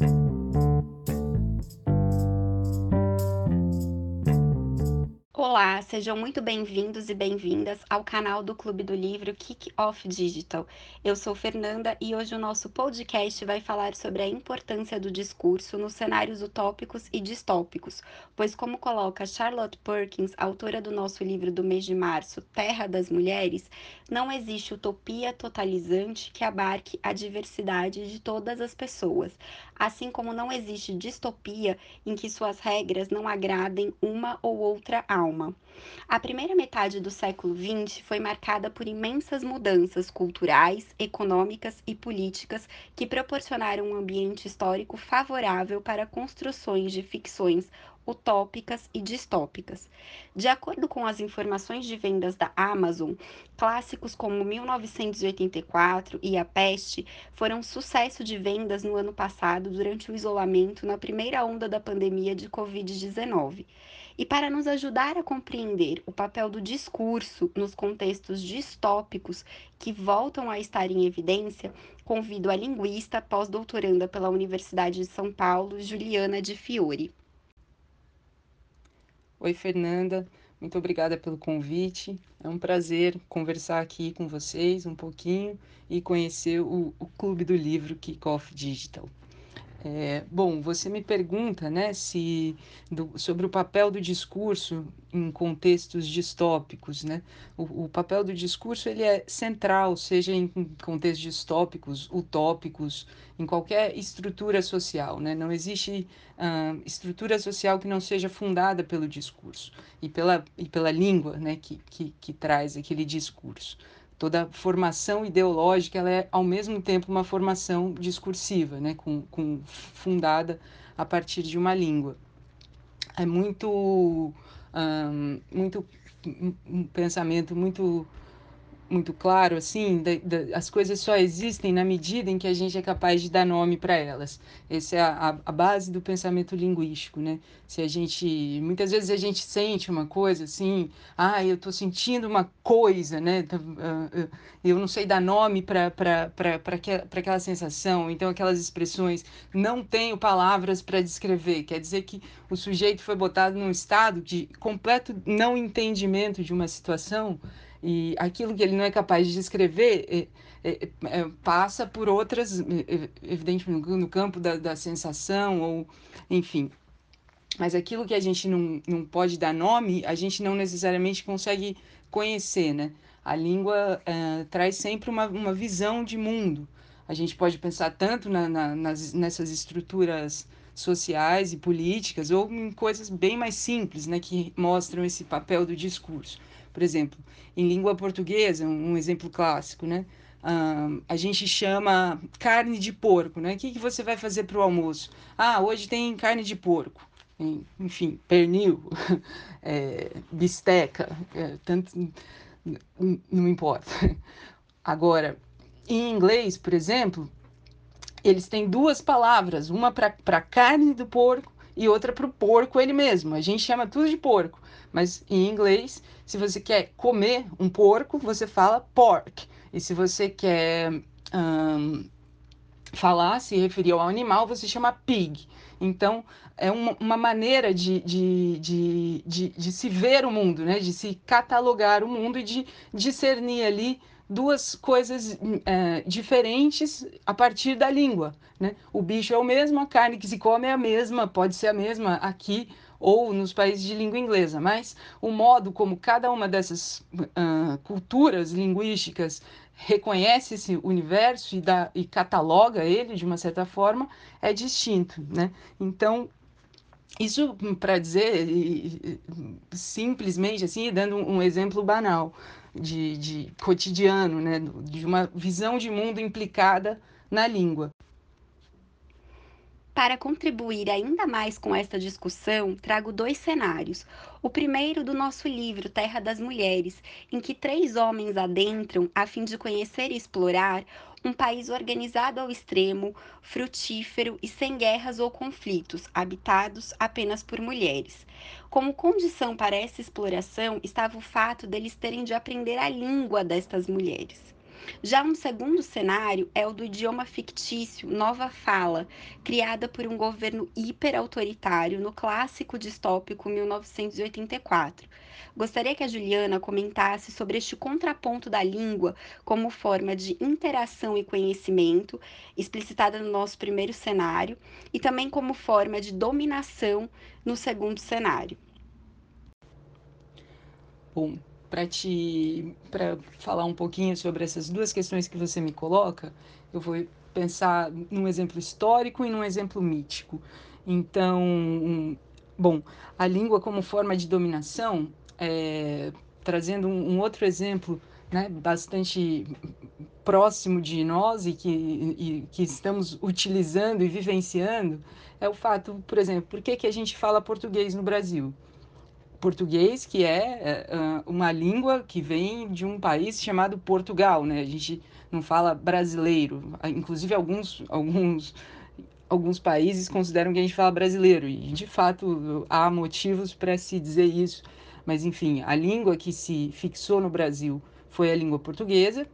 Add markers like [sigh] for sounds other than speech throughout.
thank you. Olá, sejam muito bem-vindos e bem-vindas ao canal do Clube do Livro Kick Off Digital. Eu sou Fernanda e hoje o nosso podcast vai falar sobre a importância do discurso nos cenários utópicos e distópicos, pois, como coloca Charlotte Perkins, autora do nosso livro do mês de março, Terra das Mulheres, não existe utopia totalizante que abarque a diversidade de todas as pessoas, assim como não existe distopia em que suas regras não agradem uma ou outra alma. A primeira metade do século XX foi marcada por imensas mudanças culturais, econômicas e políticas que proporcionaram um ambiente histórico favorável para construções de ficções utópicas e distópicas. De acordo com as informações de vendas da Amazon, clássicos como 1984 e A Peste foram sucesso de vendas no ano passado durante o isolamento na primeira onda da pandemia de Covid-19. E para nos ajudar a compreender o papel do discurso nos contextos distópicos que voltam a estar em evidência, convido a linguista pós-doutoranda pela Universidade de São Paulo, Juliana de Fiore. Oi, Fernanda. Muito obrigada pelo convite. É um prazer conversar aqui com vocês um pouquinho e conhecer o, o Clube do Livro Kickoff Digital. É, bom, você me pergunta né, se, do, sobre o papel do discurso em contextos distópicos. Né? O, o, papel do discurso ele é central, seja em contextos distópicos, utópicos, em qualquer estrutura social. Né? Não existe uh, estrutura social que não seja fundada pelo discurso e pela, e pela língua né, que, que, que traz aquele discurso toda formação ideológica ela é ao mesmo tempo uma formação discursiva, né, com, com fundada a partir de uma língua. É muito um, muito um pensamento muito muito claro assim, da, da, as coisas só existem na medida em que a gente é capaz de dar nome para elas. Essa é a, a, base do pensamento linguístico, né? Se a gente, muitas vezes a gente sente uma coisa assim, ah, eu estou sentindo uma coisa, né? Ah, ah, eu não sei dar nome para aquela sensação, então aquelas expressões, não tenho palavras para descrever, quer dizer que o sujeito foi botado num estado de completo não entendimento de uma situação e aquilo que ele não é capaz de descrever é, é, é, passa por outras, evidentemente, no, campo da, da sensação, ou enfim. Mas aquilo que a gente não, não pode dar nome, a gente não necessariamente consegue conhecer, né? A língua é, traz sempre uma, uma visão de mundo. A gente pode pensar tanto na, na, nas, nessas estruturas sociais e políticas, ou em coisas bem mais simples, né, que mostram esse papel do discurso. Por exemplo, em língua portuguesa, um, exemplo clássico, né? Um, a gente chama carne de porco, né? O que, que você vai fazer para o almoço? Ah, hoje tem carne de porco. Enfim, pernil, [laughs] é, bisteca, é, tanto, não importa. Agora, em inglês, por exemplo, eles têm duas palavras, uma para carne do porco e outra para o porco ele mesmo. A gente chama tudo de porco, mas em inglês, se você quer comer um porco, você fala pork. E se você quer um, falar, se referir ao animal, você chama pig. Então, é uma, uma maneira de, de, de, de, de se ver o mundo, né? de se catalogar o mundo e de discernir ali duas coisas é, diferentes a partir da língua. Né? O bicho é o mesmo, a carne que se come é a mesma, pode ser a mesma aqui ou nos países de língua inglesa, mas o modo como cada uma dessas uh, culturas linguísticas reconhece esse universo e, dá, e cataloga ele de uma certa forma é distinto. Né? Então, isso para dizer simplesmente assim, dando um exemplo banal de, de cotidiano, né, de uma visão de mundo implicada na língua. Para contribuir ainda mais com esta discussão, trago dois cenários. O primeiro do nosso livro Terra das Mulheres, em que três homens adentram a fim de conhecer e explorar um país organizado ao extremo, frutífero e sem guerras ou conflitos, habitados apenas por mulheres. Como condição para essa exploração estava o fato deles terem de aprender a língua destas mulheres. Já um segundo cenário é o do idioma fictício Nova Fala, criada por um governo hiperautoritário no clássico distópico 1984. Gostaria que a Juliana comentasse sobre este contraponto da língua como forma de interação e conhecimento, explicitada no nosso primeiro cenário, e também como forma de dominação no segundo cenário. Bom, para te para falar um pouquinho sobre essas duas questões que você me coloca, eu vou pensar num exemplo histórico e num exemplo mítico. Então, bom, a língua como forma de dominação, é, trazendo um, um, outro exemplo, né, bastante próximo de nós e que, e, que estamos utilizando e vivenciando, é o fato, por exemplo, por que, que a gente fala português no Brasil? Português, que é uh, uma língua que vem de um país chamado Portugal, né? A gente não fala brasileiro. Inclusive, alguns, alguns, alguns países consideram que a gente fala brasileiro, e de fato há motivos para se dizer isso. Mas, enfim, a língua que se fixou no Brasil foi a língua portuguesa,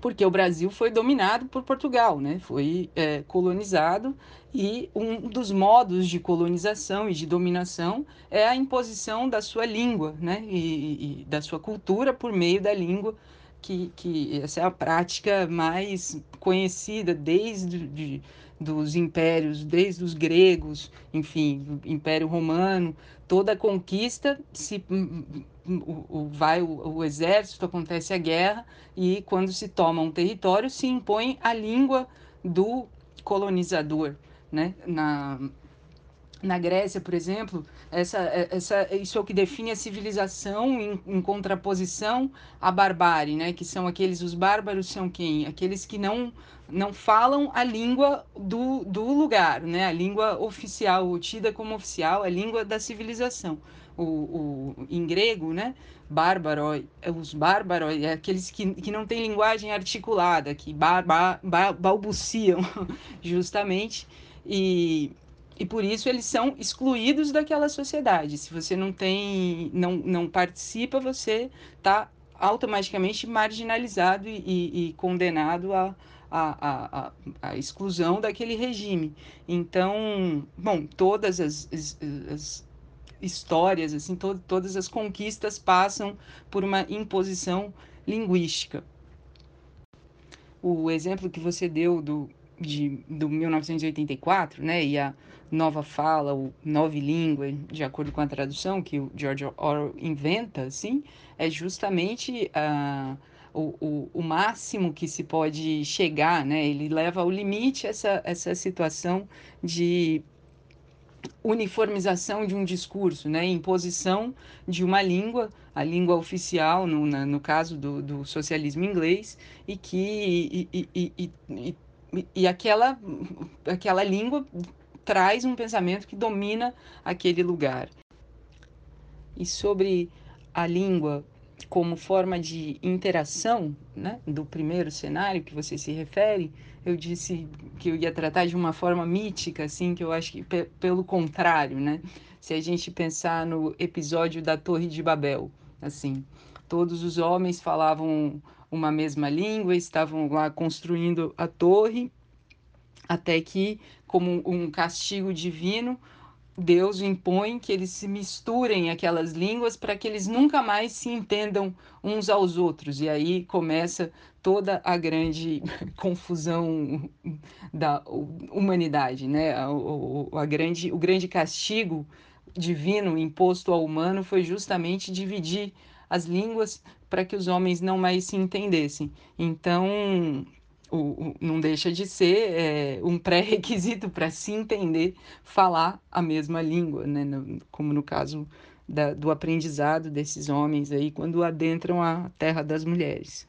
porque o Brasil foi dominado por Portugal, né? Foi é, colonizado e um dos modos de colonização e de dominação é a imposição da sua língua, né? E, e da sua cultura por meio da língua, que, que essa é a prática mais conhecida desde de, dos impérios, desde os gregos, enfim, Império Romano, toda a conquista se o, o, vai o, o, exército, acontece a guerra, e quando se toma um território, se impõe a língua do colonizador. Né? Na, na Grécia, por exemplo, essa, essa, isso é o que define a civilização em, em, contraposição à barbárie, né? que são aqueles, os bárbaros são quem? Aqueles que não, não falam a língua do, do lugar, né? a língua oficial, tida como oficial, a língua da civilização o, o, em grego, né? Bárbaro, os bárbaros, é aqueles que, que não têm linguagem articulada, que bar, bar, bar, balbuciam, [laughs] justamente, e, e por isso eles são excluídos daquela sociedade. Se você não tem, não, não participa, você está automaticamente marginalizado e, e, condenado a, a, a, a, exclusão daquele regime. Então, bom, todas as, as, as histórias, assim, to todas as conquistas passam por uma imposição linguística. O exemplo que você deu do, de, do 1984, né, e a nova fala, o nova língua, de acordo com a tradução que o George Orwell inventa, assim, é justamente uh, o, o, o máximo que se pode chegar, né? Ele leva ao limite essa, essa situação de uniformização de um discurso, né? imposição de uma língua, a língua oficial, no, na, no caso do, do, socialismo inglês, e que e, e, e, e, aquela, aquela língua traz um pensamento que domina aquele lugar. E sobre a língua como forma de interação, né, do primeiro cenário que você se refere, eu disse que eu ia tratar de uma forma mítica, assim, que eu acho que pelo contrário, né? Se a gente pensar no episódio da Torre de Babel, assim, todos os homens falavam uma mesma língua, estavam lá construindo a torre, até que, como um castigo divino, Deus impõe que eles se misturem aquelas línguas para que eles nunca mais se entendam uns aos outros. E aí começa toda a grande [laughs] confusão da humanidade, né? A, a grande, o grande castigo divino imposto ao humano foi justamente dividir as línguas para que os homens não mais se entendessem. Então, o, o, não deixa de ser é, um pré-requisito para se entender falar a mesma língua, né? No, como no caso da, do aprendizado desses homens aí quando adentram a terra das mulheres.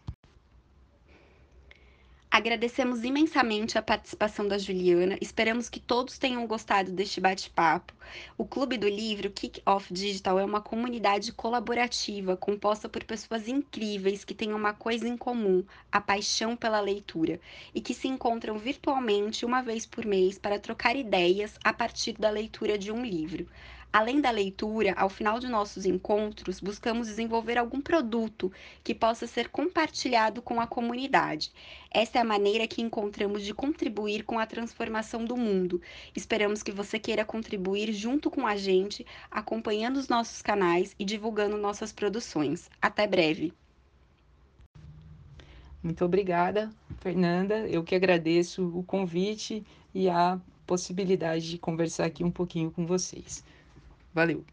Agradecemos imensamente a participação da Juliana. Esperamos que todos tenham gostado deste bate-papo. O Clube do Livro Kick Off Digital é uma comunidade colaborativa composta por pessoas incríveis que têm uma coisa em comum, a paixão pela leitura, e que se encontram virtualmente uma vez por mês para trocar ideias a partir da leitura de um livro. Além da leitura, ao final de nossos encontros, buscamos desenvolver algum produto que possa ser compartilhado com a comunidade. Essa é a maneira que encontramos de contribuir com a transformação do mundo. Esperamos que você queira contribuir junto com a gente, acompanhando os nossos canais e divulgando nossas produções. Até breve! Muito obrigada, Fernanda. Eu que agradeço o convite e a possibilidade de conversar aqui um pouquinho com vocês. Valeu!